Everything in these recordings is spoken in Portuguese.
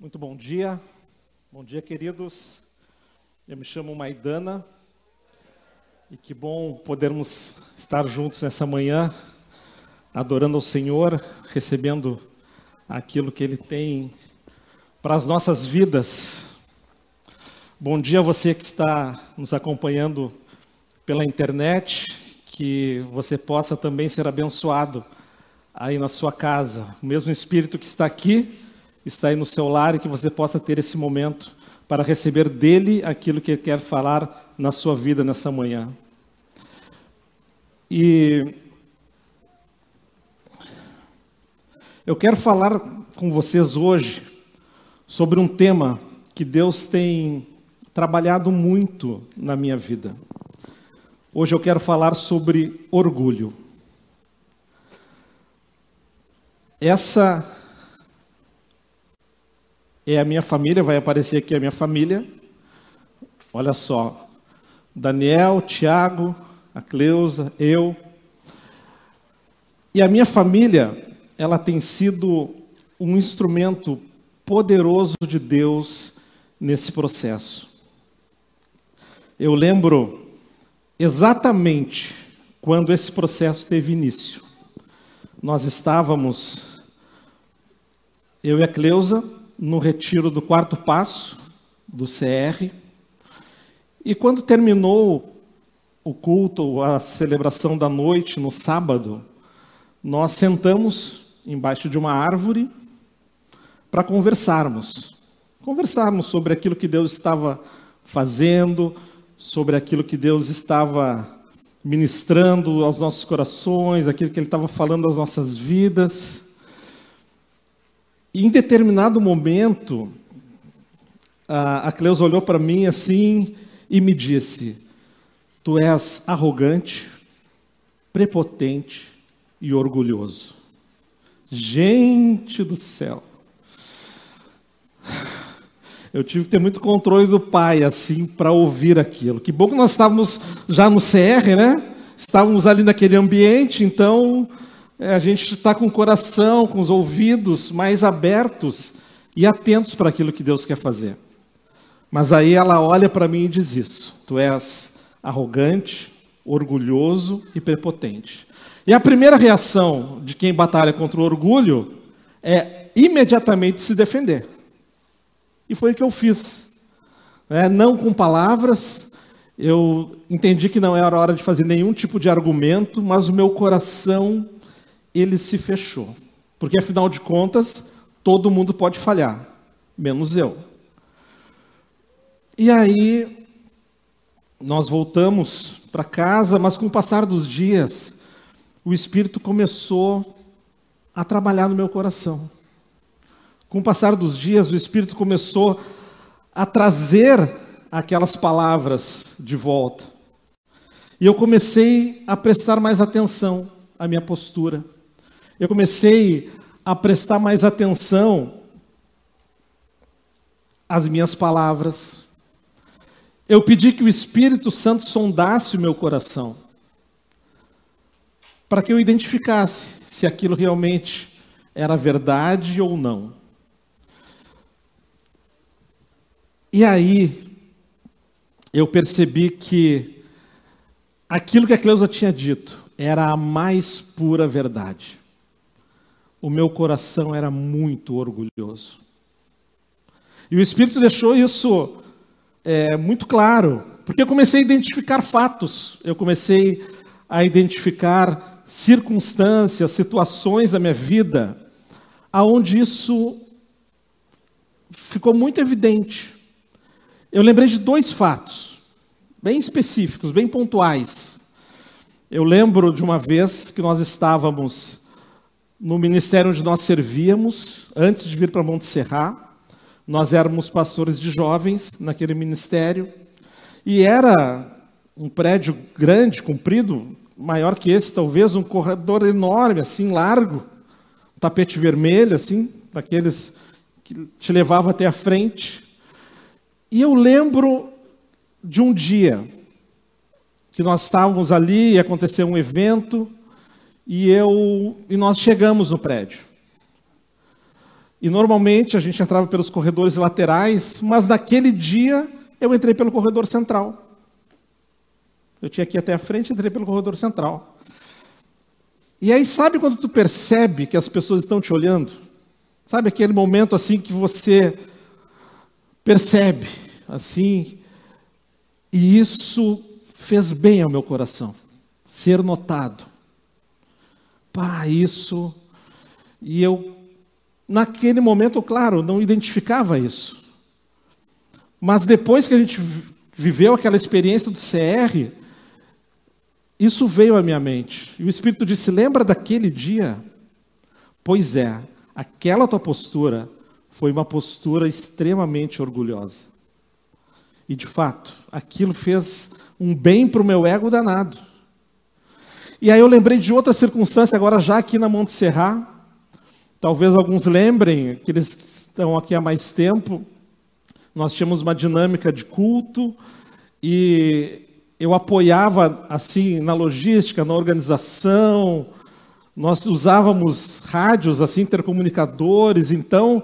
Muito bom dia. Bom dia, queridos. Eu me chamo Maidana e que bom podermos estar juntos nessa manhã, adorando ao Senhor, recebendo aquilo que Ele tem para as nossas vidas. Bom dia a você que está nos acompanhando pela internet, que você possa também ser abençoado aí na sua casa. O mesmo Espírito que está aqui está aí no seu lar e que você possa ter esse momento para receber dele aquilo que ele quer falar na sua vida nessa manhã. E eu quero falar com vocês hoje sobre um tema que Deus tem trabalhado muito na minha vida. Hoje eu quero falar sobre orgulho. Essa é a minha família, vai aparecer aqui a minha família. Olha só, Daniel, Tiago, a Cleusa, eu. E a minha família, ela tem sido um instrumento poderoso de Deus nesse processo. Eu lembro exatamente quando esse processo teve início. Nós estávamos, eu e a Cleusa, no retiro do quarto passo do CR. E quando terminou o culto, a celebração da noite, no sábado, nós sentamos embaixo de uma árvore para conversarmos. Conversarmos sobre aquilo que Deus estava fazendo, sobre aquilo que Deus estava ministrando aos nossos corações, aquilo que Ele estava falando às nossas vidas. Em determinado momento, a Cleusa olhou para mim assim e me disse: Tu és arrogante, prepotente e orgulhoso. Gente do céu. Eu tive que ter muito controle do pai, assim, para ouvir aquilo. Que bom que nós estávamos já no CR, né? Estávamos ali naquele ambiente, então a gente está com o coração, com os ouvidos mais abertos e atentos para aquilo que Deus quer fazer. Mas aí ela olha para mim e diz isso: tu és arrogante, orgulhoso e prepotente. E a primeira reação de quem batalha contra o orgulho é imediatamente se defender. E foi o que eu fiz. É, não com palavras, eu entendi que não era hora de fazer nenhum tipo de argumento, mas o meu coração ele se fechou. Porque afinal de contas, todo mundo pode falhar, menos eu. E aí, nós voltamos para casa, mas com o passar dos dias, o Espírito começou a trabalhar no meu coração. Com o passar dos dias, o Espírito começou a trazer aquelas palavras de volta. E eu comecei a prestar mais atenção à minha postura eu comecei a prestar mais atenção às minhas palavras. Eu pedi que o Espírito Santo sondasse o meu coração, para que eu identificasse se aquilo realmente era verdade ou não. E aí, eu percebi que aquilo que a Cleusa tinha dito era a mais pura verdade o meu coração era muito orgulhoso. E o Espírito deixou isso é, muito claro, porque eu comecei a identificar fatos, eu comecei a identificar circunstâncias, situações da minha vida, aonde isso ficou muito evidente. Eu lembrei de dois fatos, bem específicos, bem pontuais. Eu lembro de uma vez que nós estávamos no ministério onde nós servíamos, antes de vir para Monte Serra. Nós éramos pastores de jovens naquele ministério. E era um prédio grande, comprido, maior que esse, talvez, um corredor enorme, assim, largo, um tapete vermelho, assim, daqueles que te levava até a frente. E eu lembro de um dia que nós estávamos ali e aconteceu um evento, e eu e nós chegamos no prédio. E normalmente a gente entrava pelos corredores laterais, mas naquele dia eu entrei pelo corredor central. Eu tinha que ir até a frente, entrei pelo corredor central. E aí, sabe quando tu percebe que as pessoas estão te olhando? Sabe aquele momento assim que você percebe, assim, e isso fez bem ao meu coração, ser notado. Pá, isso. E eu, naquele momento, claro, não identificava isso. Mas depois que a gente viveu aquela experiência do CR, isso veio à minha mente. E o Espírito disse: Lembra daquele dia? Pois é, aquela tua postura foi uma postura extremamente orgulhosa. E de fato, aquilo fez um bem para o meu ego danado. E aí eu lembrei de outra circunstância, agora já aqui na Monte Serra. Talvez alguns lembrem, aqueles que estão aqui há mais tempo. Nós tínhamos uma dinâmica de culto e eu apoiava assim na logística, na organização. Nós usávamos rádios assim intercomunicadores, então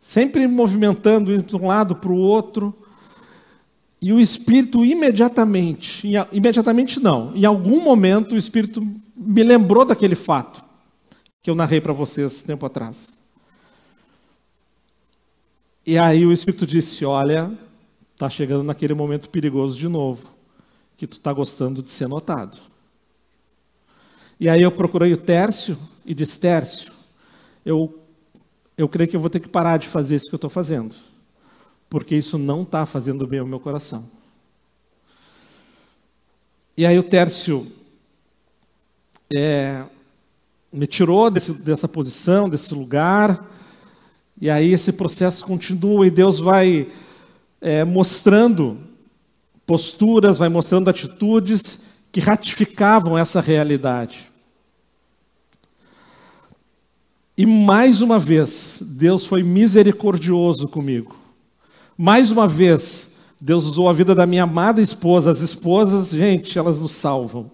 sempre movimentando indo um lado para o outro. E o Espírito imediatamente, imediatamente não, em algum momento o Espírito me lembrou daquele fato que eu narrei para vocês tempo atrás. E aí o Espírito disse: Olha, está chegando naquele momento perigoso de novo que tu está gostando de ser notado. E aí eu procurei o Tércio e disse, Tércio, eu, eu creio que eu vou ter que parar de fazer isso que eu estou fazendo, porque isso não está fazendo bem ao meu coração. E aí o Tércio é, me tirou desse, dessa posição, desse lugar, e aí esse processo continua e Deus vai é, mostrando posturas, vai mostrando atitudes que ratificavam essa realidade. E mais uma vez, Deus foi misericordioso comigo. Mais uma vez, Deus usou a vida da minha amada esposa. As esposas, gente, elas nos salvam.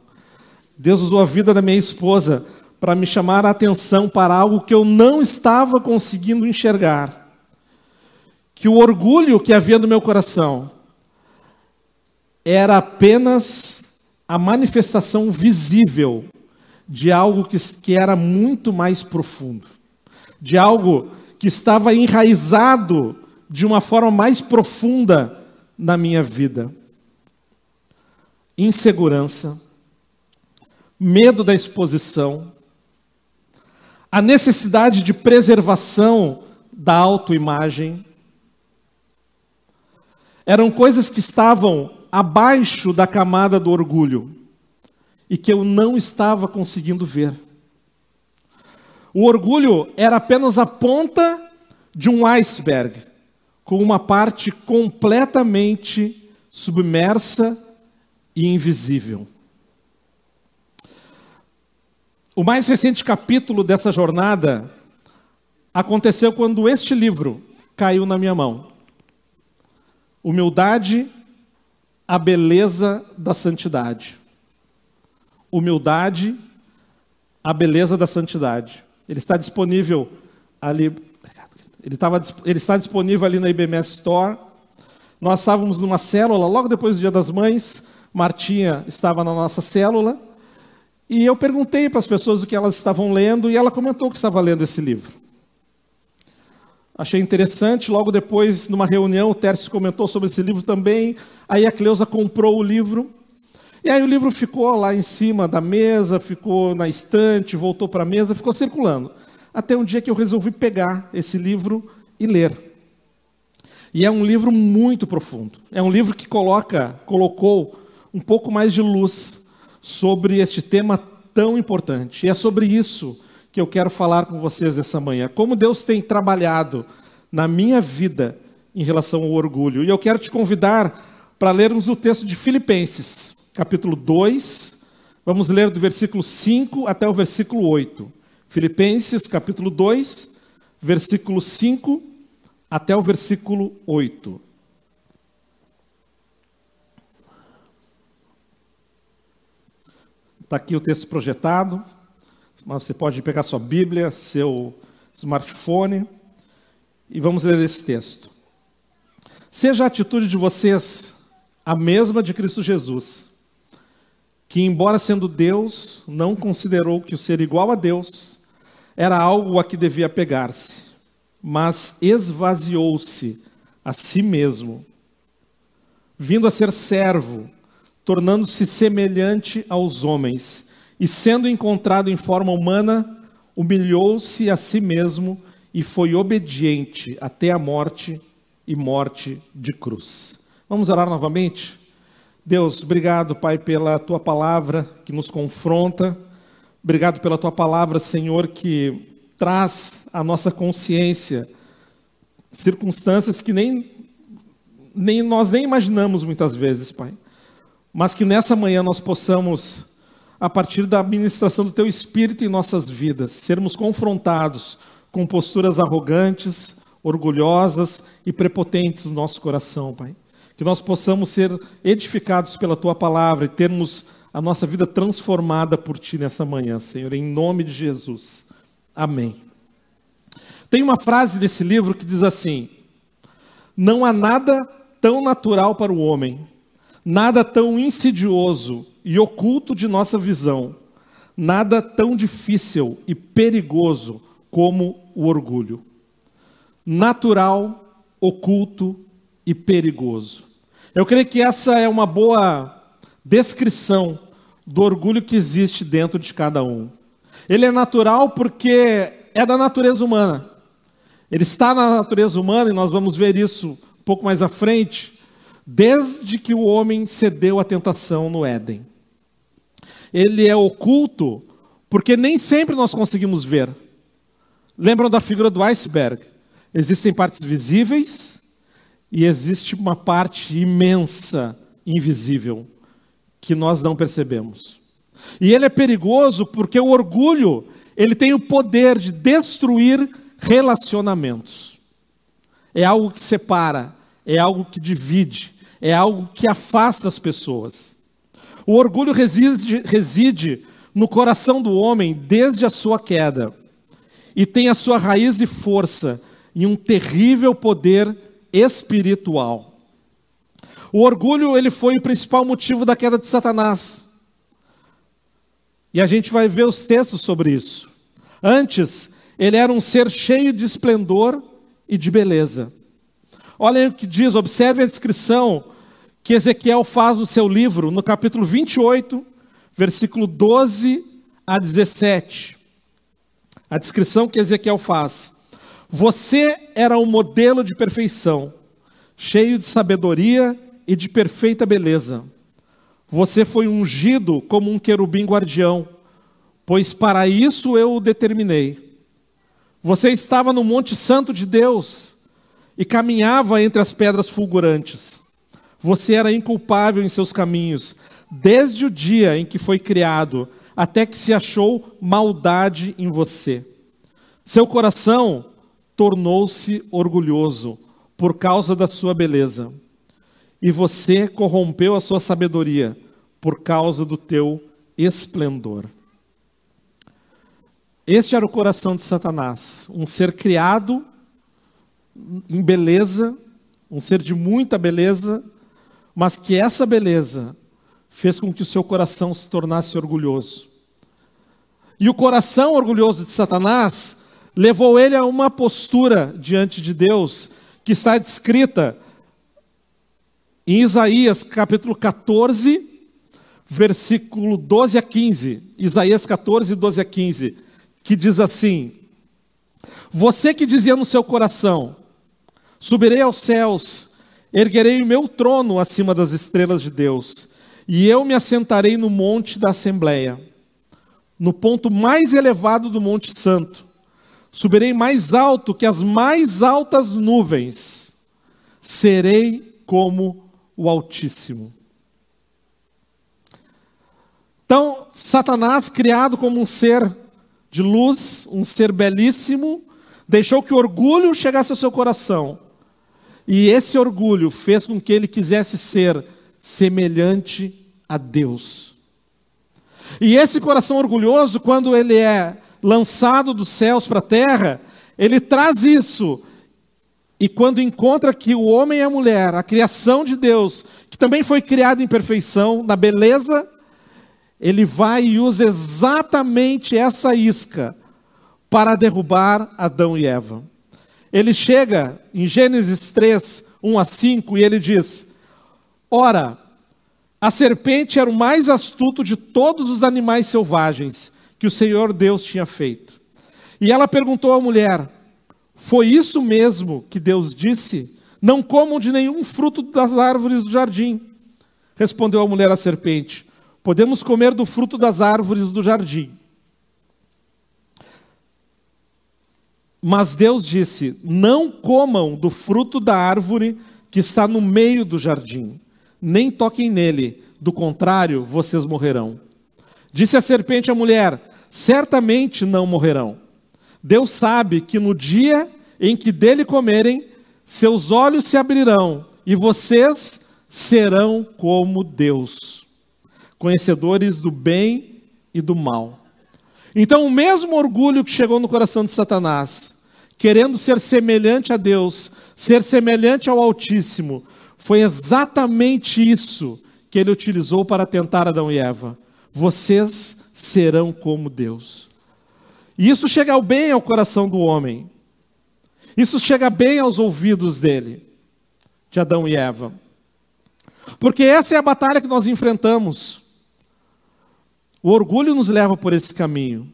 Deus usou a vida da minha esposa para me chamar a atenção para algo que eu não estava conseguindo enxergar. Que o orgulho que havia no meu coração era apenas a manifestação visível de algo que, que era muito mais profundo, de algo que estava enraizado de uma forma mais profunda na minha vida. Insegurança, medo da exposição, a necessidade de preservação da autoimagem, eram coisas que estavam abaixo da camada do orgulho e que eu não estava conseguindo ver. O orgulho era apenas a ponta de um iceberg, com uma parte completamente submersa e invisível. O mais recente capítulo dessa jornada aconteceu quando este livro caiu na minha mão. Humildade a beleza da santidade. Humildade, a beleza da santidade. Ele está disponível ali. Ele, estava, ele está disponível ali na IBMS Store. Nós estávamos numa célula, logo depois do Dia das Mães, Martinha estava na nossa célula, e eu perguntei para as pessoas o que elas estavam lendo, e ela comentou que estava lendo esse livro. Achei interessante. Logo depois, numa reunião, o Tércio comentou sobre esse livro também. Aí a Cleusa comprou o livro. E aí o livro ficou lá em cima da mesa, ficou na estante, voltou para a mesa, ficou circulando. Até um dia que eu resolvi pegar esse livro e ler. E é um livro muito profundo. É um livro que coloca, colocou um pouco mais de luz sobre este tema tão importante. E é sobre isso que eu quero falar com vocês essa manhã. Como Deus tem trabalhado na minha vida em relação ao orgulho. E eu quero te convidar para lermos o texto de Filipenses, capítulo 2. Vamos ler do versículo 5 até o versículo 8. Filipenses, capítulo 2, versículo 5 até o versículo 8. Está aqui o texto projetado. Mas você pode pegar sua Bíblia, seu smartphone e vamos ler esse texto. Seja a atitude de vocês a mesma de Cristo Jesus, que, embora sendo Deus, não considerou que o ser igual a Deus era algo a que devia pegar-se, mas esvaziou-se a si mesmo, vindo a ser servo, tornando-se semelhante aos homens, e sendo encontrado em forma humana, humilhou-se a si mesmo e foi obediente até a morte e morte de cruz. Vamos orar novamente? Deus, obrigado, Pai, pela tua palavra que nos confronta. Obrigado pela tua palavra, Senhor, que traz à nossa consciência circunstâncias que nem, nem nós nem imaginamos muitas vezes, Pai. Mas que nessa manhã nós possamos, a partir da administração do teu espírito em nossas vidas, sermos confrontados com posturas arrogantes, orgulhosas e prepotentes no nosso coração, Pai. Que nós possamos ser edificados pela tua palavra e termos a nossa vida transformada por ti nessa manhã, Senhor, em nome de Jesus. Amém. Tem uma frase desse livro que diz assim: Não há nada tão natural para o homem, nada tão insidioso e oculto de nossa visão, nada tão difícil e perigoso como o orgulho. Natural, oculto e perigoso. Eu creio que essa é uma boa descrição do orgulho que existe dentro de cada um. Ele é natural porque é da natureza humana. Ele está na natureza humana e nós vamos ver isso um pouco mais à frente, desde que o homem cedeu à tentação no Éden. Ele é oculto porque nem sempre nós conseguimos ver. Lembram da figura do iceberg? Existem partes visíveis e existe uma parte imensa invisível que nós não percebemos. E ele é perigoso porque o orgulho, ele tem o poder de destruir relacionamentos. É algo que separa, é algo que divide, é algo que afasta as pessoas. O orgulho reside, reside no coração do homem desde a sua queda e tem a sua raiz e força em um terrível poder espiritual. O orgulho ele foi o principal motivo da queda de Satanás. E a gente vai ver os textos sobre isso. Antes, ele era um ser cheio de esplendor e de beleza. Olha o que diz, observe a descrição que Ezequiel faz no seu livro, no capítulo 28, versículo 12 a 17 a descrição que Ezequiel faz. Você era um modelo de perfeição, cheio de sabedoria e de perfeita beleza. Você foi ungido como um querubim guardião, pois para isso eu o determinei. Você estava no Monte Santo de Deus e caminhava entre as pedras fulgurantes. Você era inculpável em seus caminhos, desde o dia em que foi criado até que se achou maldade em você. Seu coração tornou-se orgulhoso por causa da sua beleza, e você corrompeu a sua sabedoria por causa do teu esplendor. Este era o coração de Satanás, um ser criado em beleza, um ser de muita beleza, mas que essa beleza fez com que o seu coração se tornasse orgulhoso. E o coração orgulhoso de Satanás levou ele a uma postura diante de Deus que está descrita em Isaías capítulo 14, versículo 12 a 15. Isaías 14, 12 a 15, que diz assim: Você que dizia no seu coração: Subirei aos céus, erguerei o meu trono acima das estrelas de Deus, e eu me assentarei no monte da Assembleia no ponto mais elevado do Monte Santo. Subirei mais alto que as mais altas nuvens. Serei como o Altíssimo. Então, Satanás, criado como um ser de luz, um ser belíssimo, deixou que o orgulho chegasse ao seu coração. E esse orgulho fez com que ele quisesse ser semelhante a Deus. E esse coração orgulhoso, quando ele é lançado dos céus para a terra, ele traz isso E quando encontra que o homem e a mulher, a criação de Deus, que também foi criada em perfeição, na beleza, ele vai e usa exatamente essa isca para derrubar Adão e Eva. Ele chega em Gênesis 3, 1 a 5, e ele diz: Ora, a serpente era o mais astuto de todos os animais selvagens que o Senhor Deus tinha feito. E ela perguntou à mulher: Foi isso mesmo que Deus disse? Não comam de nenhum fruto das árvores do jardim. Respondeu a mulher à serpente: Podemos comer do fruto das árvores do jardim. Mas Deus disse: Não comam do fruto da árvore que está no meio do jardim nem toquem nele, do contrário, vocês morrerão. Disse a serpente à mulher: Certamente não morrerão. Deus sabe que no dia em que dele comerem, seus olhos se abrirão e vocês serão como Deus, conhecedores do bem e do mal. Então, o mesmo orgulho que chegou no coração de Satanás, querendo ser semelhante a Deus, ser semelhante ao Altíssimo, foi exatamente isso que ele utilizou para tentar Adão e Eva. Vocês serão como Deus. E isso chega bem ao coração do homem. Isso chega bem aos ouvidos dele, de Adão e Eva. Porque essa é a batalha que nós enfrentamos. O orgulho nos leva por esse caminho.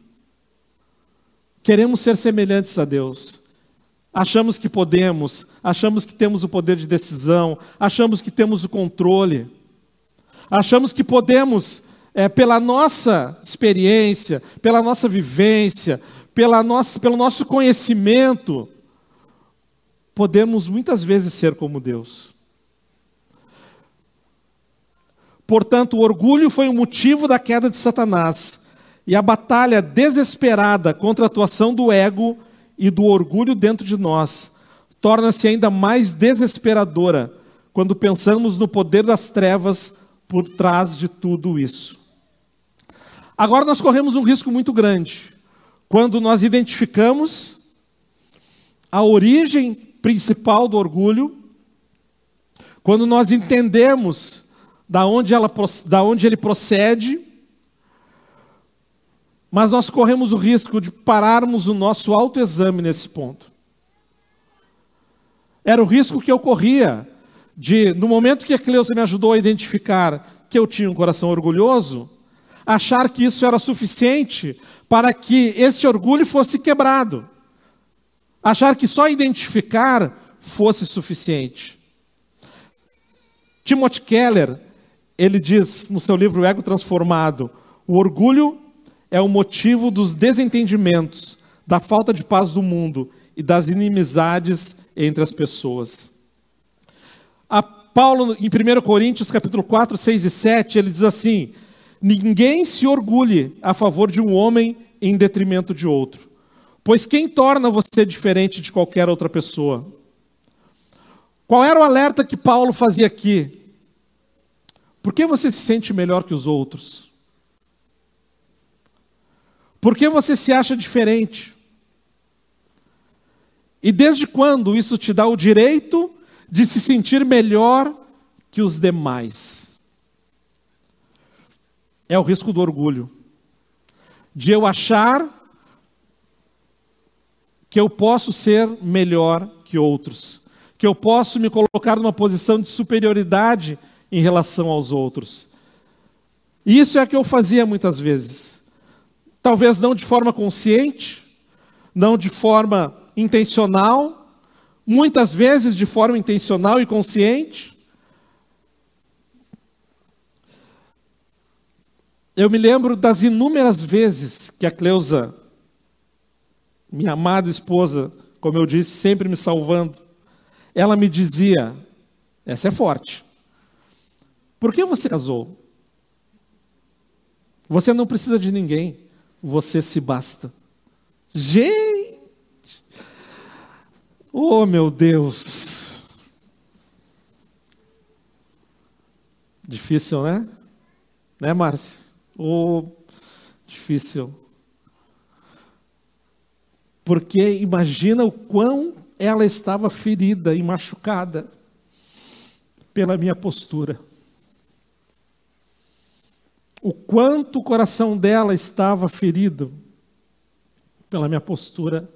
Queremos ser semelhantes a Deus. Achamos que podemos, achamos que temos o poder de decisão, achamos que temos o controle, achamos que podemos, é, pela nossa experiência, pela nossa vivência, pela nossa, pelo nosso conhecimento, podemos muitas vezes ser como Deus. Portanto, o orgulho foi o motivo da queda de Satanás. E a batalha desesperada contra a atuação do ego e do orgulho dentro de nós torna-se ainda mais desesperadora quando pensamos no poder das trevas por trás de tudo isso. Agora nós corremos um risco muito grande quando nós identificamos a origem principal do orgulho, quando nós entendemos da onde, ela, da onde ele procede mas nós corremos o risco de pararmos o nosso autoexame nesse ponto. Era o risco que eu corria de, no momento que a Cleusa me ajudou a identificar que eu tinha um coração orgulhoso, achar que isso era suficiente para que esse orgulho fosse quebrado. Achar que só identificar fosse suficiente. Timothy Keller, ele diz no seu livro Ego Transformado, o orgulho é o motivo dos desentendimentos, da falta de paz do mundo e das inimizades entre as pessoas. Paulo, em 1 Coríntios, capítulo 4, 6 e 7, ele diz assim: Ninguém se orgulhe a favor de um homem em detrimento de outro, pois quem torna você diferente de qualquer outra pessoa? Qual era o alerta que Paulo fazia aqui? Por que você se sente melhor que os outros? Por que você se acha diferente? E desde quando isso te dá o direito de se sentir melhor que os demais? É o risco do orgulho. De eu achar que eu posso ser melhor que outros, que eu posso me colocar numa posição de superioridade em relação aos outros. Isso é o que eu fazia muitas vezes. Talvez não de forma consciente, não de forma intencional, muitas vezes de forma intencional e consciente. Eu me lembro das inúmeras vezes que a Cleusa, minha amada esposa, como eu disse, sempre me salvando, ela me dizia: essa é forte. Por que você casou? Você não precisa de ninguém você se basta. Gente! Oh, meu Deus! Difícil, né? Né, Márcio? Oh, difícil. Porque imagina o quão ela estava ferida e machucada pela minha postura. O quanto o coração dela estava ferido pela minha postura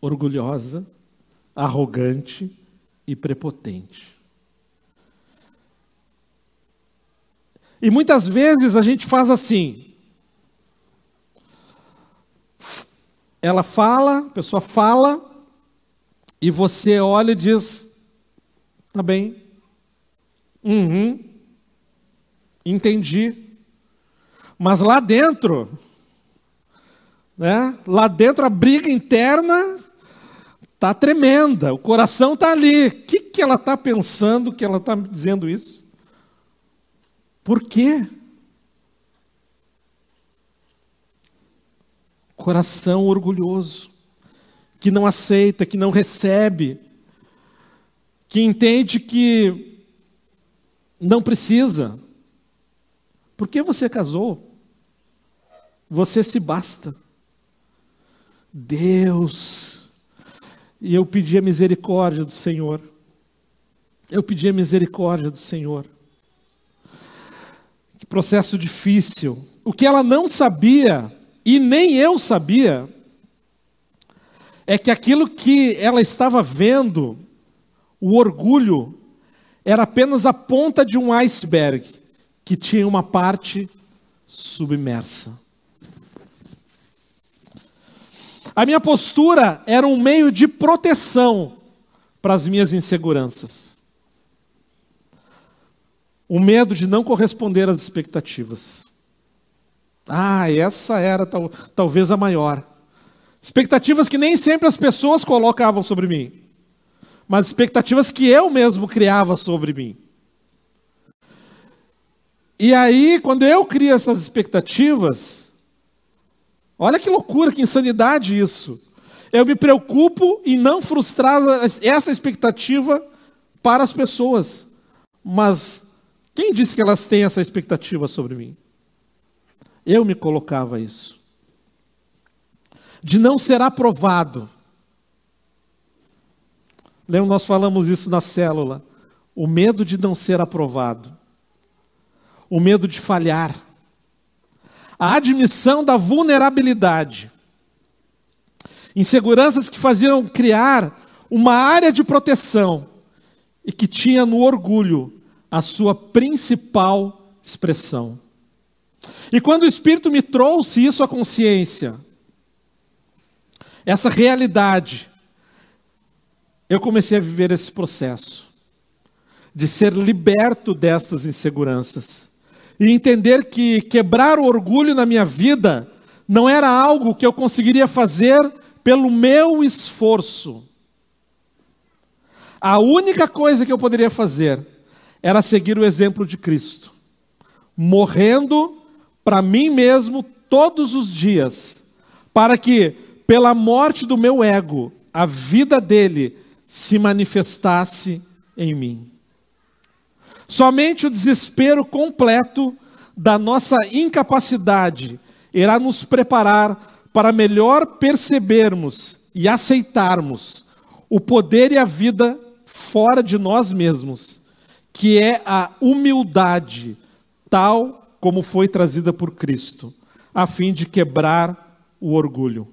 orgulhosa, arrogante e prepotente. E muitas vezes a gente faz assim. Ela fala, a pessoa fala, e você olha e diz: tá bem. Uhum. Entendi. Mas lá dentro, né? Lá dentro a briga interna tá tremenda, o coração tá ali. O que, que ela está pensando que ela está dizendo isso? Por quê? Coração orgulhoso, que não aceita, que não recebe, que entende que não precisa. Por que você casou? Você se basta. Deus. E eu pedi a misericórdia do Senhor. Eu pedi a misericórdia do Senhor. Que processo difícil. O que ela não sabia, e nem eu sabia, é que aquilo que ela estava vendo, o orgulho, era apenas a ponta de um iceberg que tinha uma parte submersa. A minha postura era um meio de proteção para as minhas inseguranças. O medo de não corresponder às expectativas. Ah, essa era tal, talvez a maior. Expectativas que nem sempre as pessoas colocavam sobre mim, mas expectativas que eu mesmo criava sobre mim. E aí, quando eu crio essas expectativas, Olha que loucura, que insanidade isso. Eu me preocupo em não frustrar essa expectativa para as pessoas. Mas quem disse que elas têm essa expectativa sobre mim? Eu me colocava isso. De não ser aprovado. Lembra, nós falamos isso na célula. O medo de não ser aprovado. O medo de falhar a admissão da vulnerabilidade. Inseguranças que faziam criar uma área de proteção e que tinha no orgulho a sua principal expressão. E quando o Espírito me trouxe isso à consciência, essa realidade, eu comecei a viver esse processo de ser liberto destas inseguranças e entender que quebrar o orgulho na minha vida não era algo que eu conseguiria fazer pelo meu esforço. A única coisa que eu poderia fazer era seguir o exemplo de Cristo, morrendo para mim mesmo todos os dias, para que, pela morte do meu ego, a vida dele se manifestasse em mim. Somente o desespero completo da nossa incapacidade irá nos preparar para melhor percebermos e aceitarmos o poder e a vida fora de nós mesmos, que é a humildade, tal como foi trazida por Cristo, a fim de quebrar o orgulho.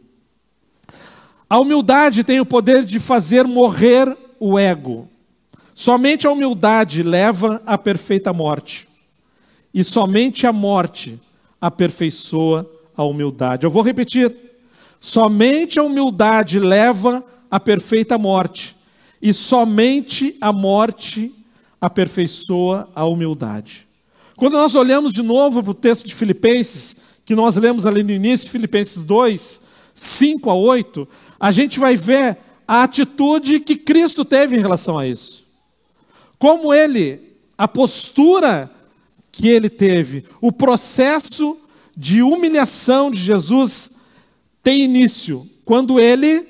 A humildade tem o poder de fazer morrer o ego, Somente a humildade leva à perfeita morte. E somente a morte aperfeiçoa a humildade. Eu vou repetir. Somente a humildade leva à perfeita morte. E somente a morte aperfeiçoa a humildade. Quando nós olhamos de novo para o texto de Filipenses, que nós lemos ali no início, Filipenses 2, 5 a 8, a gente vai ver a atitude que Cristo teve em relação a isso. Como ele, a postura que ele teve, o processo de humilhação de Jesus tem início quando ele,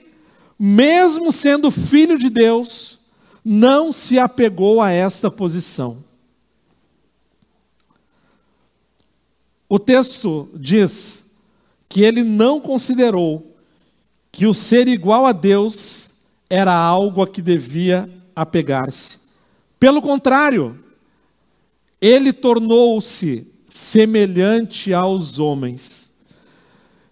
mesmo sendo filho de Deus, não se apegou a esta posição. O texto diz que ele não considerou que o ser igual a Deus era algo a que devia apegar-se. Pelo contrário, ele tornou-se semelhante aos homens.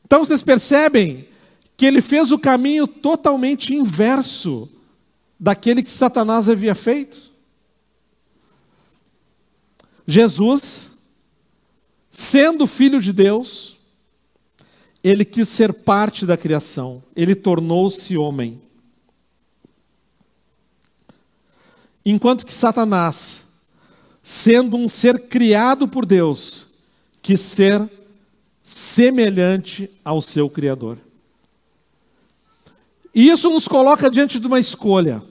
Então vocês percebem que ele fez o caminho totalmente inverso daquele que Satanás havia feito. Jesus, sendo filho de Deus, ele quis ser parte da criação, ele tornou-se homem. Enquanto que Satanás, sendo um ser criado por Deus, quis ser semelhante ao seu Criador. E isso nos coloca diante de uma escolha: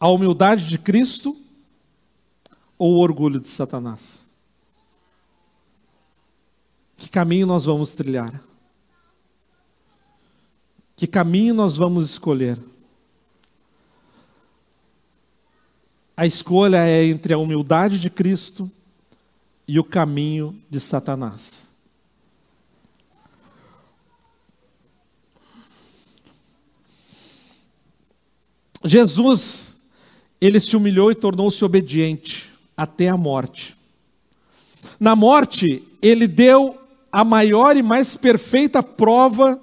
a humildade de Cristo ou o orgulho de Satanás? Que caminho nós vamos trilhar? Que caminho nós vamos escolher? A escolha é entre a humildade de Cristo e o caminho de Satanás. Jesus, ele se humilhou e tornou-se obediente até a morte. Na morte, ele deu a maior e mais perfeita prova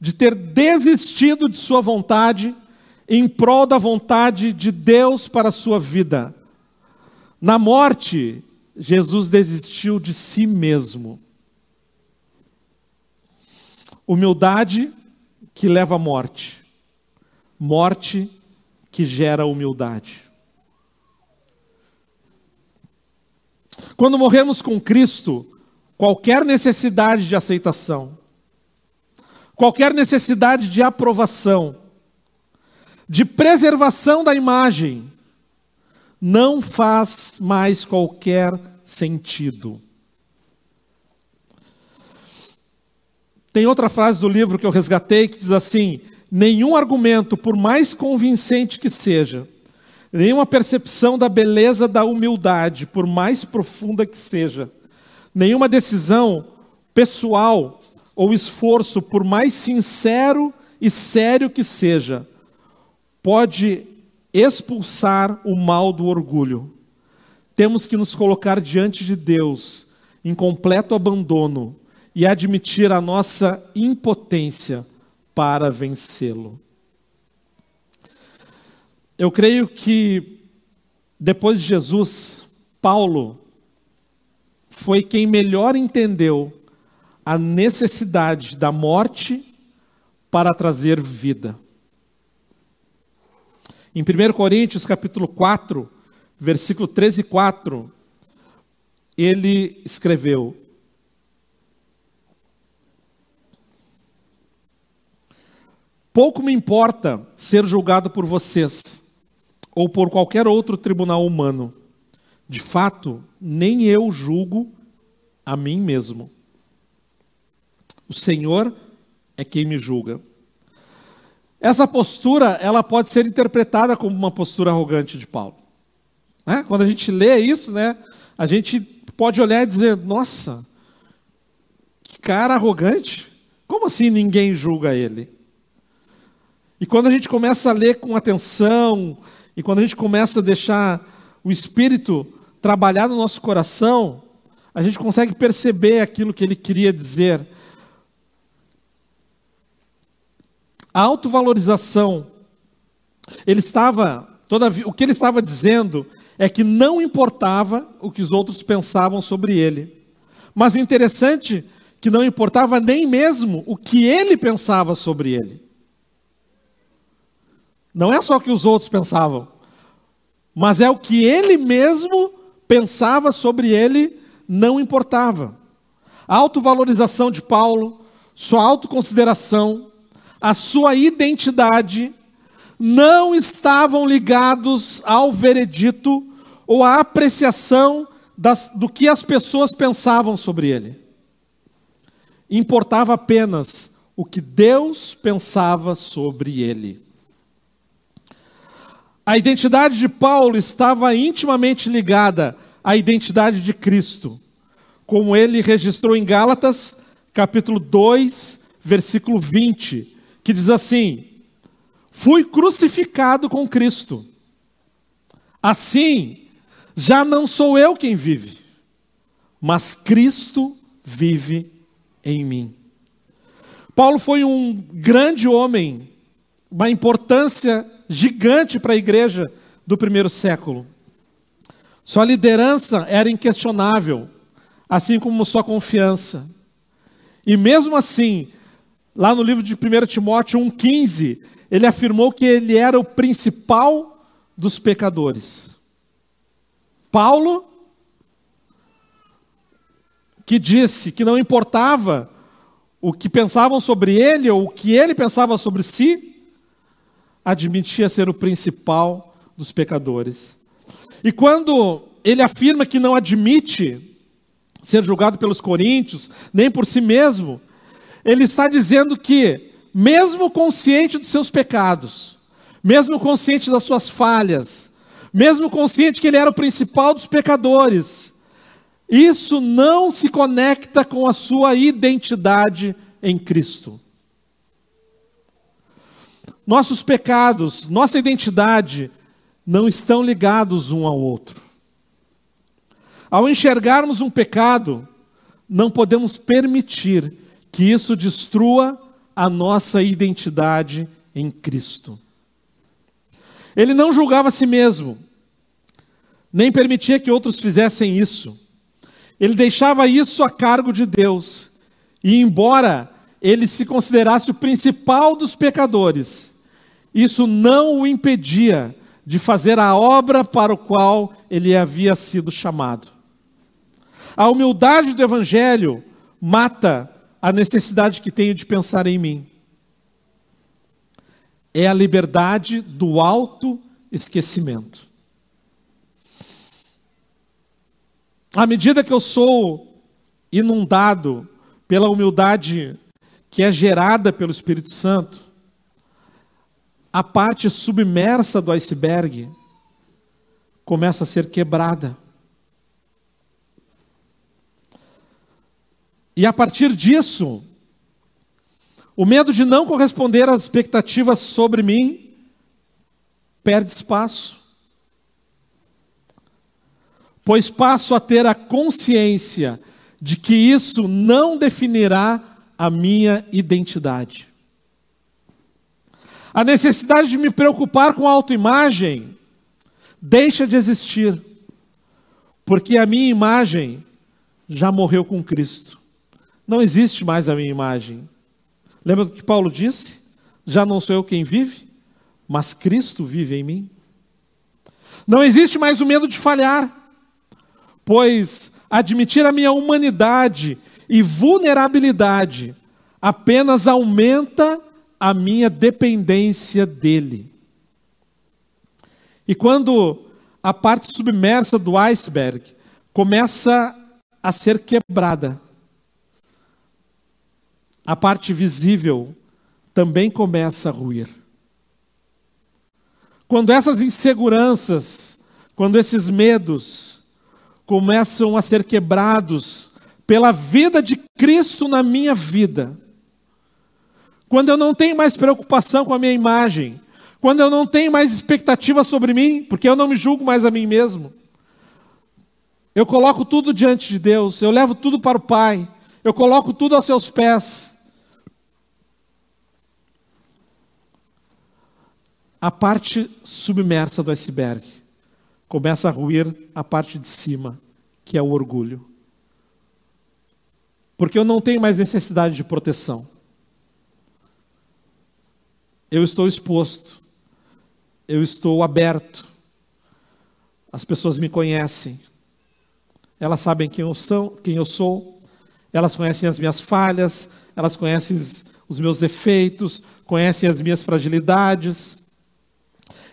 de ter desistido de sua vontade em prol da vontade de Deus para a sua vida. Na morte, Jesus desistiu de si mesmo. Humildade que leva à morte, morte que gera humildade. Quando morremos com Cristo, qualquer necessidade de aceitação, qualquer necessidade de aprovação, de preservação da imagem, não faz mais qualquer sentido. Tem outra frase do livro que eu resgatei que diz assim: nenhum argumento, por mais convincente que seja, nenhuma percepção da beleza da humildade, por mais profunda que seja, nenhuma decisão pessoal ou esforço, por mais sincero e sério que seja, pode expulsar o mal do orgulho. Temos que nos colocar diante de Deus em completo abandono e admitir a nossa impotência para vencê-lo. Eu creio que depois de Jesus, Paulo foi quem melhor entendeu a necessidade da morte para trazer vida. Em 1 Coríntios capítulo 4, versículo 13 e 4, ele escreveu: Pouco me importa ser julgado por vocês ou por qualquer outro tribunal humano. De fato, nem eu julgo a mim mesmo. O Senhor é quem me julga. Essa postura, ela pode ser interpretada como uma postura arrogante de Paulo. Né? Quando a gente lê isso, né, a gente pode olhar e dizer: nossa, que cara arrogante. Como assim ninguém julga ele? E quando a gente começa a ler com atenção e quando a gente começa a deixar o Espírito trabalhar no nosso coração, a gente consegue perceber aquilo que ele queria dizer. A autovalorização, ele estava, todavia, o que ele estava dizendo é que não importava o que os outros pensavam sobre ele. Mas o interessante é que não importava nem mesmo o que ele pensava sobre ele. Não é só o que os outros pensavam, mas é o que ele mesmo pensava sobre ele, não importava. A autovalorização de Paulo, sua autoconsideração, a sua identidade não estavam ligados ao veredito ou à apreciação das, do que as pessoas pensavam sobre ele. Importava apenas o que Deus pensava sobre ele. A identidade de Paulo estava intimamente ligada à identidade de Cristo, como ele registrou em Gálatas, capítulo 2, versículo 20, que diz assim: Fui crucificado com Cristo. Assim, já não sou eu quem vive, mas Cristo vive em mim. Paulo foi um grande homem, uma importância gigante para a igreja do primeiro século. Sua liderança era inquestionável, assim como sua confiança. E mesmo assim, lá no livro de 1 Timóteo 1,15, ele afirmou que ele era o principal dos pecadores. Paulo, que disse que não importava o que pensavam sobre ele ou o que ele pensava sobre si, admitia ser o principal dos pecadores. E quando ele afirma que não admite ser julgado pelos coríntios, nem por si mesmo, ele está dizendo que, mesmo consciente dos seus pecados, mesmo consciente das suas falhas, mesmo consciente que ele era o principal dos pecadores, isso não se conecta com a sua identidade em Cristo. Nossos pecados, nossa identidade não estão ligados um ao outro. Ao enxergarmos um pecado, não podemos permitir que isso destrua a nossa identidade em Cristo. Ele não julgava a si mesmo, nem permitia que outros fizessem isso. Ele deixava isso a cargo de Deus. E embora ele se considerasse o principal dos pecadores, isso não o impedia de fazer a obra para o qual ele havia sido chamado. A humildade do Evangelho mata a necessidade que tenho de pensar em mim. É a liberdade do auto-esquecimento. À medida que eu sou inundado pela humildade que é gerada pelo Espírito Santo, a parte submersa do iceberg começa a ser quebrada. E a partir disso, o medo de não corresponder às expectativas sobre mim perde espaço. Pois passo a ter a consciência de que isso não definirá a minha identidade. A necessidade de me preocupar com a autoimagem deixa de existir, porque a minha imagem já morreu com Cristo. Não existe mais a minha imagem. Lembra do que Paulo disse? Já não sou eu quem vive, mas Cristo vive em mim. Não existe mais o medo de falhar, pois admitir a minha humanidade e vulnerabilidade apenas aumenta a minha dependência dele. E quando a parte submersa do iceberg começa a ser quebrada, a parte visível também começa a ruir. Quando essas inseguranças, quando esses medos começam a ser quebrados pela vida de Cristo na minha vida, quando eu não tenho mais preocupação com a minha imagem, quando eu não tenho mais expectativa sobre mim, porque eu não me julgo mais a mim mesmo. Eu coloco tudo diante de Deus, eu levo tudo para o Pai, eu coloco tudo aos seus pés. A parte submersa do iceberg. Começa a ruir a parte de cima, que é o orgulho. Porque eu não tenho mais necessidade de proteção. Eu estou exposto, eu estou aberto, as pessoas me conhecem, elas sabem quem eu sou, quem eu sou, elas conhecem as minhas falhas, elas conhecem os meus defeitos, conhecem as minhas fragilidades.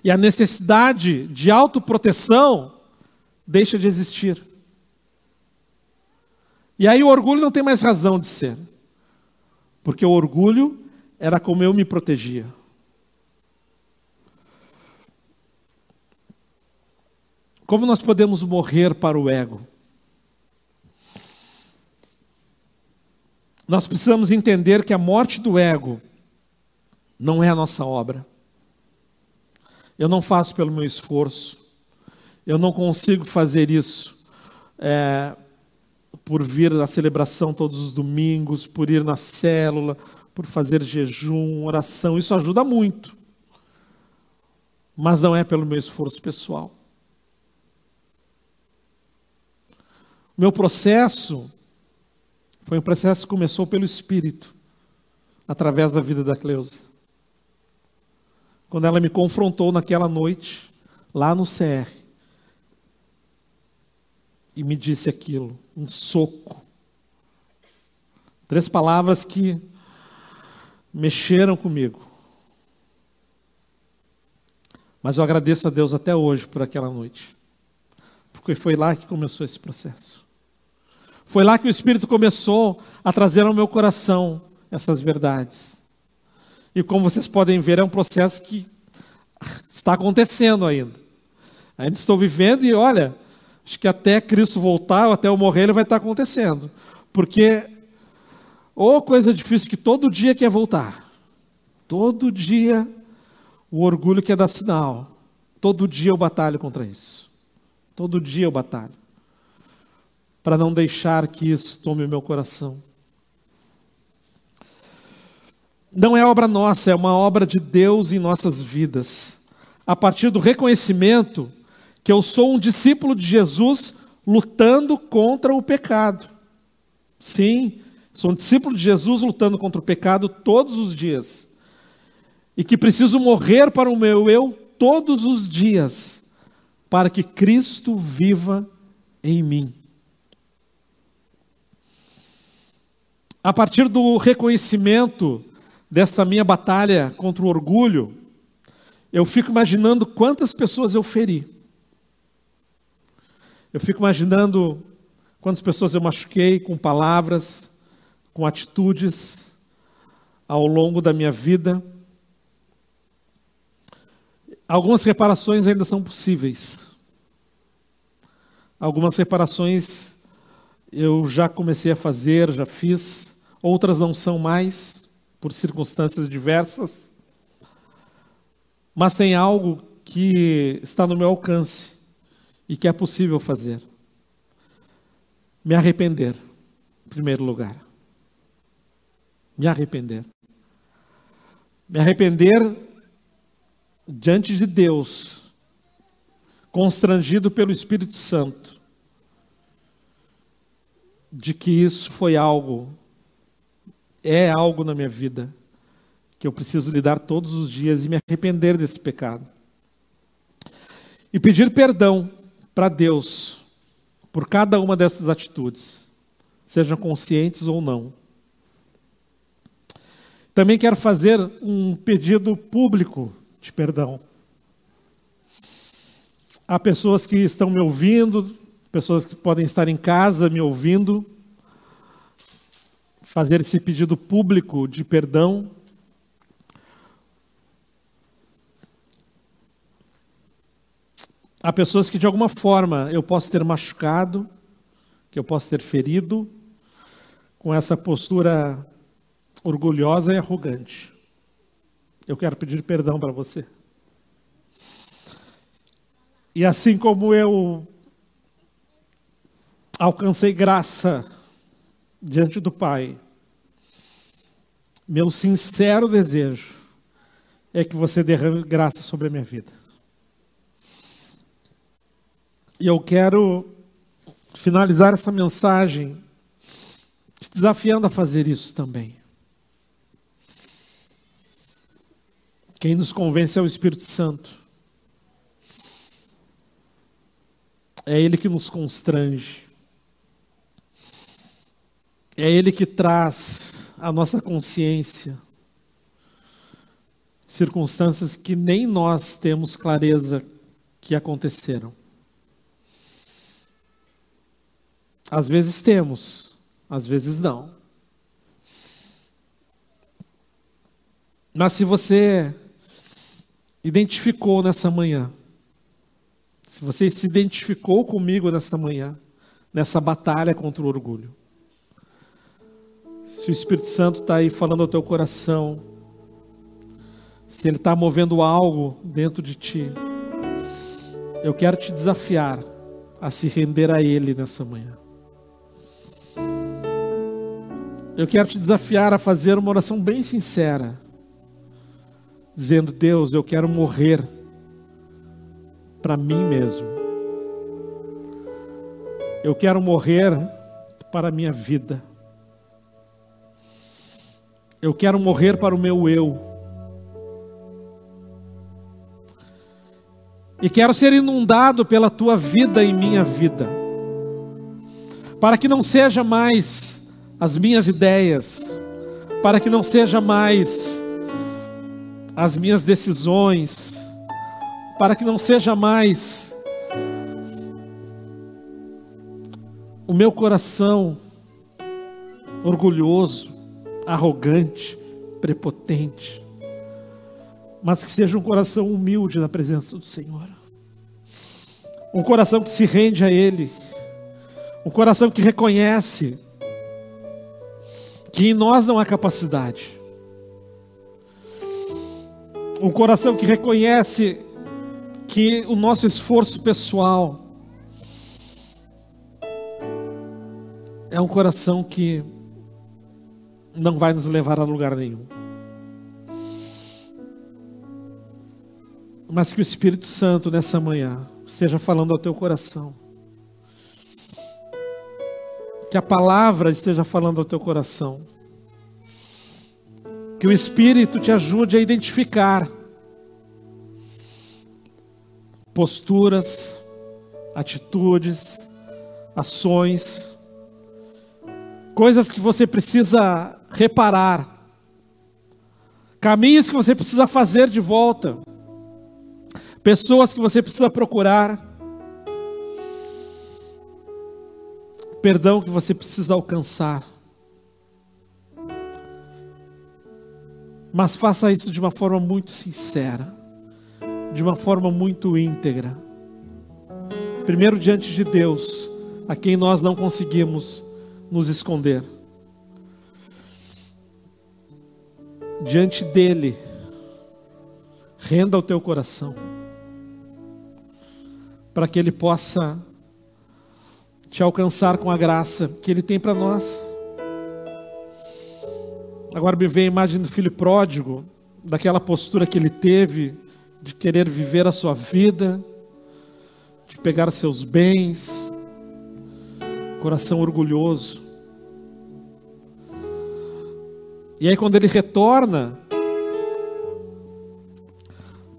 E a necessidade de autoproteção deixa de existir. E aí o orgulho não tem mais razão de ser. Porque o orgulho era como eu me protegia. Como nós podemos morrer para o ego? Nós precisamos entender que a morte do ego não é a nossa obra. Eu não faço pelo meu esforço. Eu não consigo fazer isso é, por vir à celebração todos os domingos, por ir na célula, por fazer jejum, oração. Isso ajuda muito. Mas não é pelo meu esforço pessoal. Meu processo foi um processo que começou pelo Espírito, através da vida da Cleusa. Quando ela me confrontou naquela noite, lá no CR, e me disse aquilo, um soco. Três palavras que mexeram comigo. Mas eu agradeço a Deus até hoje por aquela noite, porque foi lá que começou esse processo. Foi lá que o Espírito começou a trazer ao meu coração essas verdades. E como vocês podem ver, é um processo que está acontecendo ainda. Ainda estou vivendo e olha, acho que até Cristo voltar, ou até eu morrer, ele vai estar acontecendo. Porque, ou coisa difícil que todo dia quer voltar. Todo dia o orgulho quer dar sinal. Todo dia eu batalho contra isso. Todo dia eu batalho. Para não deixar que isso tome o meu coração. Não é obra nossa, é uma obra de Deus em nossas vidas. A partir do reconhecimento que eu sou um discípulo de Jesus lutando contra o pecado. Sim, sou um discípulo de Jesus lutando contra o pecado todos os dias. E que preciso morrer para o meu eu todos os dias, para que Cristo viva em mim. A partir do reconhecimento desta minha batalha contra o orgulho, eu fico imaginando quantas pessoas eu feri. Eu fico imaginando quantas pessoas eu machuquei com palavras, com atitudes ao longo da minha vida. Algumas reparações ainda são possíveis. Algumas reparações eu já comecei a fazer, já fiz, outras não são mais, por circunstâncias diversas. Mas tem algo que está no meu alcance e que é possível fazer. Me arrepender, em primeiro lugar. Me arrepender. Me arrepender diante de Deus, constrangido pelo Espírito Santo, de que isso foi algo, é algo na minha vida, que eu preciso lidar todos os dias e me arrepender desse pecado. E pedir perdão para Deus por cada uma dessas atitudes, sejam conscientes ou não. Também quero fazer um pedido público de perdão. Há pessoas que estão me ouvindo, pessoas que podem estar em casa me ouvindo, fazer esse pedido público de perdão Há pessoas que de alguma forma eu posso ter machucado, que eu posso ter ferido, com essa postura orgulhosa e arrogante. Eu quero pedir perdão para você. E assim como eu alcancei graça diante do Pai, meu sincero desejo é que você derrame graça sobre a minha vida. E eu quero finalizar essa mensagem te desafiando a fazer isso também. Quem nos convence é o Espírito Santo. É Ele que nos constrange. É Ele que traz à nossa consciência circunstâncias que nem nós temos clareza que aconteceram. Às vezes temos, às vezes não. Mas se você identificou nessa manhã, se você se identificou comigo nessa manhã, nessa batalha contra o orgulho, se o Espírito Santo está aí falando ao teu coração, se Ele está movendo algo dentro de ti, eu quero te desafiar a se render a Ele nessa manhã. Eu quero te desafiar a fazer uma oração bem sincera, dizendo: Deus, eu quero morrer para mim mesmo. Eu quero morrer para a minha vida. Eu quero morrer para o meu eu. E quero ser inundado pela tua vida e minha vida. Para que não seja mais as minhas ideias, para que não seja mais as minhas decisões, para que não seja mais o meu coração orgulhoso, arrogante, prepotente, mas que seja um coração humilde na presença do Senhor. Um coração que se rende a Ele, um coração que reconhece que em nós não há capacidade, um coração que reconhece que o nosso esforço pessoal é um coração que não vai nos levar a lugar nenhum. Mas que o Espírito Santo nessa manhã esteja falando ao teu coração. Que a palavra esteja falando ao teu coração. Que o Espírito te ajude a identificar posturas, atitudes, ações, coisas que você precisa reparar, caminhos que você precisa fazer de volta, pessoas que você precisa procurar, perdão que você precisa alcançar. Mas faça isso de uma forma muito sincera, de uma forma muito íntegra. Primeiro diante de Deus, a quem nós não conseguimos nos esconder. Diante dele, renda o teu coração, para que ele possa te alcançar com a graça que ele tem para nós. Agora me vem a imagem do filho pródigo, daquela postura que ele teve de querer viver a sua vida, de pegar seus bens, coração orgulhoso. E aí, quando ele retorna,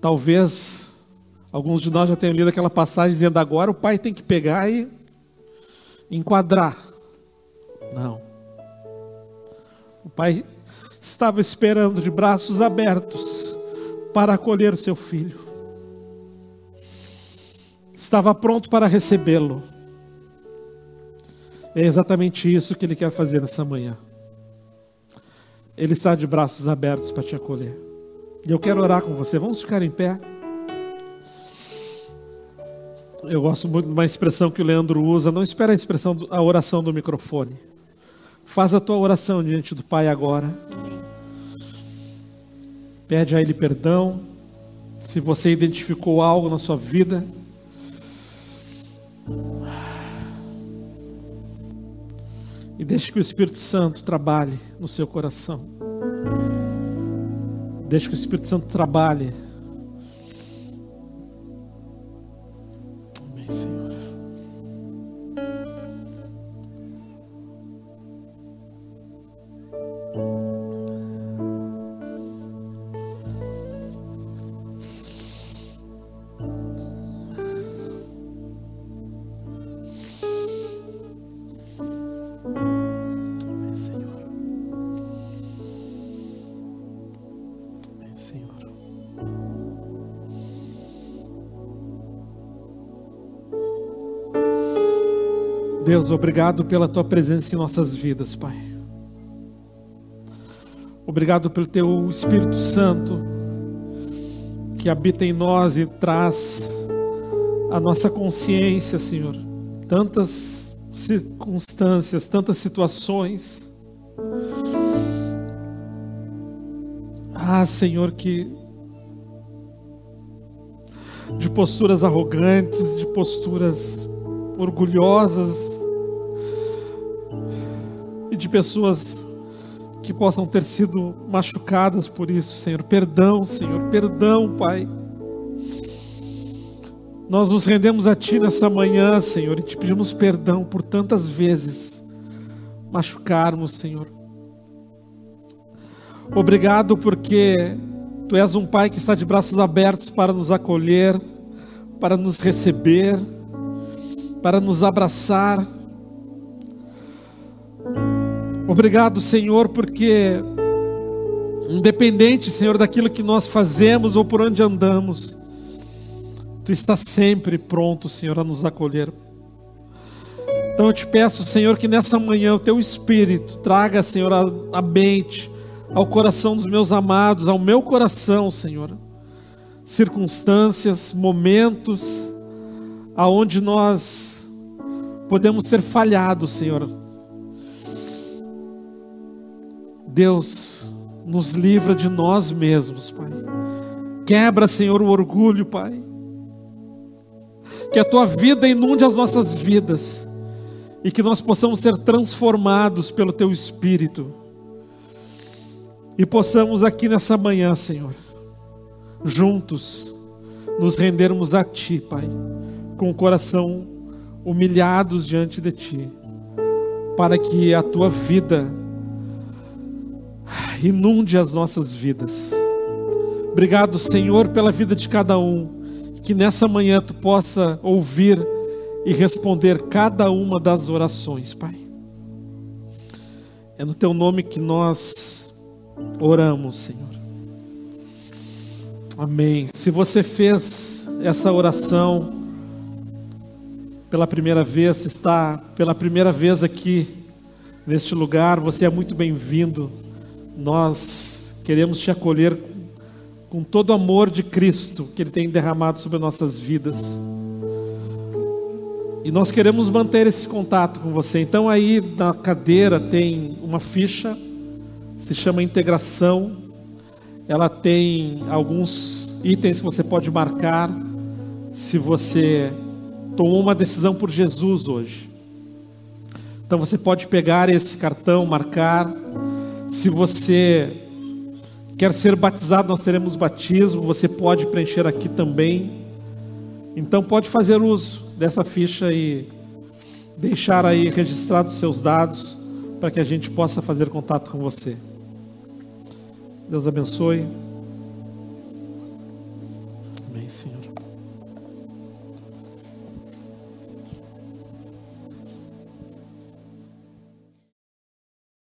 talvez alguns de nós já tenham lido aquela passagem dizendo: agora o pai tem que pegar e enquadrar. Não. O pai estava esperando de braços abertos para acolher o seu filho. Estava pronto para recebê-lo. É exatamente isso que ele quer fazer nessa manhã. Ele está de braços abertos para te acolher. E eu quero orar com você. Vamos ficar em pé. Eu gosto muito de uma expressão que o Leandro usa. Não espera a expressão, a oração do microfone. Faz a tua oração diante do Pai agora. Pede a Ele perdão. Se você identificou algo na sua vida. E deixe que o Espírito Santo trabalhe no seu coração. Deixe que o Espírito Santo trabalhe Deus, obrigado pela tua presença em nossas vidas, Pai. Obrigado pelo teu Espírito Santo que habita em nós e traz a nossa consciência, Senhor. Tantas circunstâncias, tantas situações. Ah, Senhor, que de posturas arrogantes, de posturas orgulhosas pessoas que possam ter sido machucadas por isso, Senhor. Perdão, Senhor, perdão, Pai. Nós nos rendemos a Ti nessa manhã, Senhor, e te pedimos perdão por tantas vezes machucarmos, Senhor. Obrigado porque Tu és um Pai que está de braços abertos para nos acolher, para nos receber, para nos abraçar. Obrigado, Senhor, porque, independente, Senhor, daquilo que nós fazemos ou por onde andamos, Tu está sempre pronto, Senhor, a nos acolher. Então eu te peço, Senhor, que nessa manhã o Teu Espírito traga, Senhor, a, a mente, ao coração dos meus amados, ao meu coração, Senhor, circunstâncias, momentos, aonde nós podemos ser falhados, Senhor. Deus, nos livra de nós mesmos, Pai. Quebra, Senhor, o orgulho, Pai. Que a tua vida inunde as nossas vidas e que nós possamos ser transformados pelo teu Espírito e possamos aqui nessa manhã, Senhor, juntos, nos rendermos a Ti, Pai, com o coração humilhados diante de Ti, para que a Tua vida inunde as nossas vidas. Obrigado, Senhor, pela vida de cada um, que nessa manhã Tu possa ouvir e responder cada uma das orações, Pai. É no Teu nome que nós Oramos, Senhor. Amém. Se você fez essa oração pela primeira vez, está pela primeira vez aqui neste lugar, você é muito bem-vindo. Nós queremos te acolher com todo o amor de Cristo que Ele tem derramado sobre nossas vidas. E nós queremos manter esse contato com você. Então, aí na cadeira tem uma ficha se chama integração. Ela tem alguns itens que você pode marcar se você tomou uma decisão por Jesus hoje. Então você pode pegar esse cartão, marcar. Se você quer ser batizado, nós teremos batismo, você pode preencher aqui também. Então pode fazer uso dessa ficha e deixar aí registrados seus dados para que a gente possa fazer contato com você. Deus abençoe.